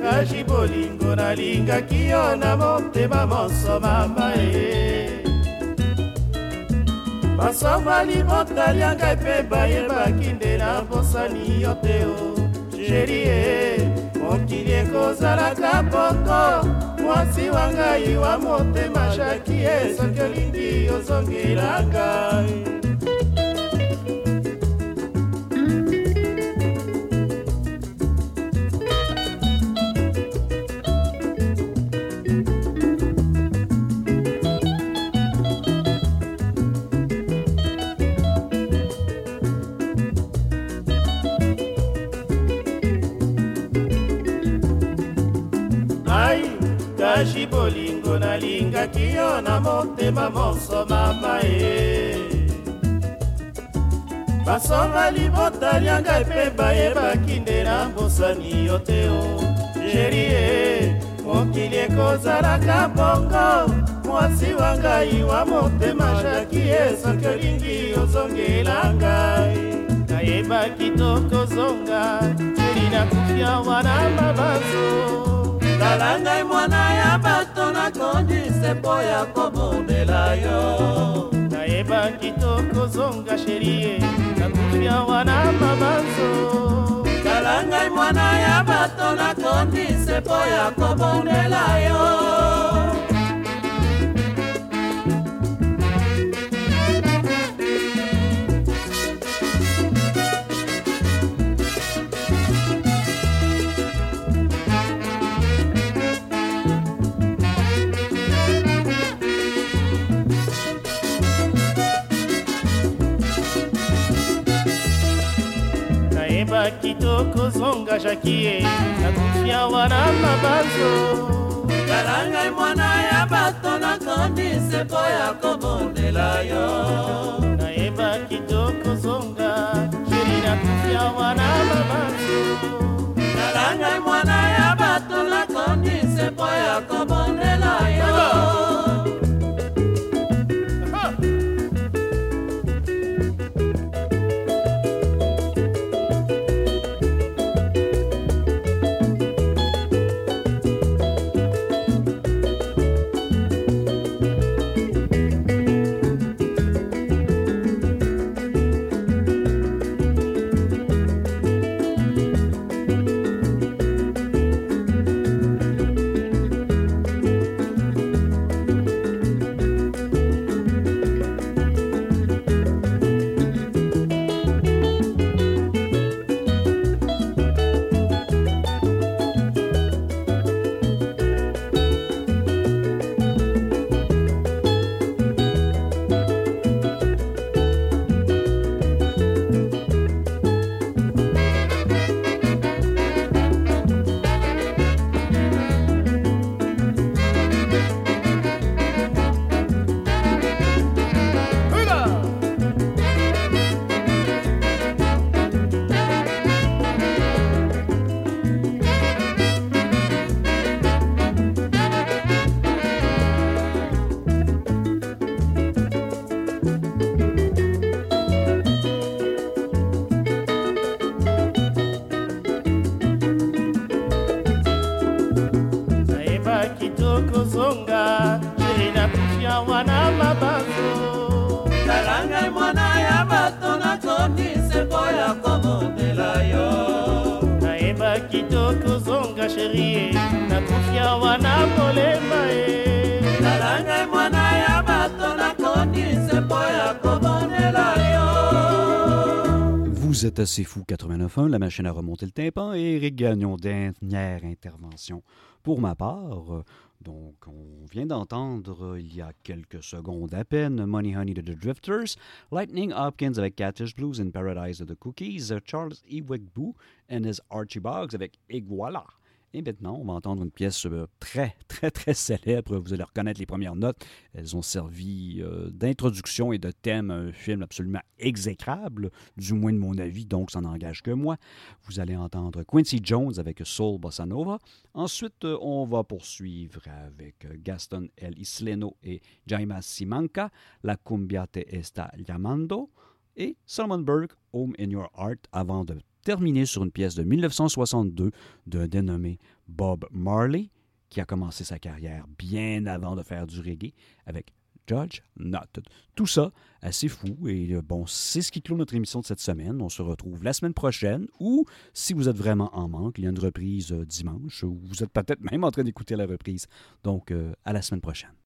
kaji bolingo nalingaki yo na motema monso mama e basavali otalia ngai mpe bayebaki nde na bosani yo te o sheri e eh, mokili ekozalaka boko mwasi wa ngai wa motema jaki e eh, soki olingi ozongela ngai bonga libotali yanga mpe bayebaki nde na mbosani yo te o jerie eh, mokili ekozalaka bongo mwasi wa ngai wa motema jaki esoki olingi ozongela ngai nayebaki tokozonga eli nakufi awa na mabazo tala ngai mwana ya bato nakondise mpo ya kobondela yo nayebaki tokozonga sherie eh. ya wana mabanzo kala ngai mwana ya bato nakondi se mpo ya kobondela yo kitoko zonga jakie eh. nakufia wana mabazo kalangai e mwana ya bato nakondi sepo ya kobondela yo nayeba kitoko zonga sheri nakufia wana mabazo kalangai e mwana ya bato nakondi sepo ya kobondela C'est assez fou 89.1, la machine a remonté le tympan et Eric Gagnon, dernière intervention pour ma part. Donc, on vient d'entendre il y a quelques secondes à peine Money Honey de The Drifters, Lightning Hopkins avec Catfish Blues in Paradise of The Cookies, Charles E. Wegboo and his Archie Boggs avec Iguala. Et eh maintenant, on va entendre une pièce euh, très, [LAUGHS] très, très célèbre. Vous allez reconnaître les premières notes. Elles ont servi euh, d'introduction et de thème à un film absolument exécrable, du moins de mon avis, donc ça n'engage que moi. Vous allez entendre Quincy Jones avec Soul Bossa Nova. Ensuite, euh, on va poursuivre avec Gaston El Isleno et Jaima Simanca, La Cumbia te está llamando, et Solomon Burke, Home in Your Heart, avant de terminé sur une pièce de 1962 d'un dénommé Bob Marley, qui a commencé sa carrière bien avant de faire du reggae avec Judge Not. Tout ça, assez fou. Et euh, bon, c'est ce qui clôt notre émission de cette semaine. On se retrouve la semaine prochaine ou, si vous êtes vraiment en manque, il y a une reprise euh, dimanche ou vous êtes peut-être même en train d'écouter la reprise. Donc, euh, à la semaine prochaine.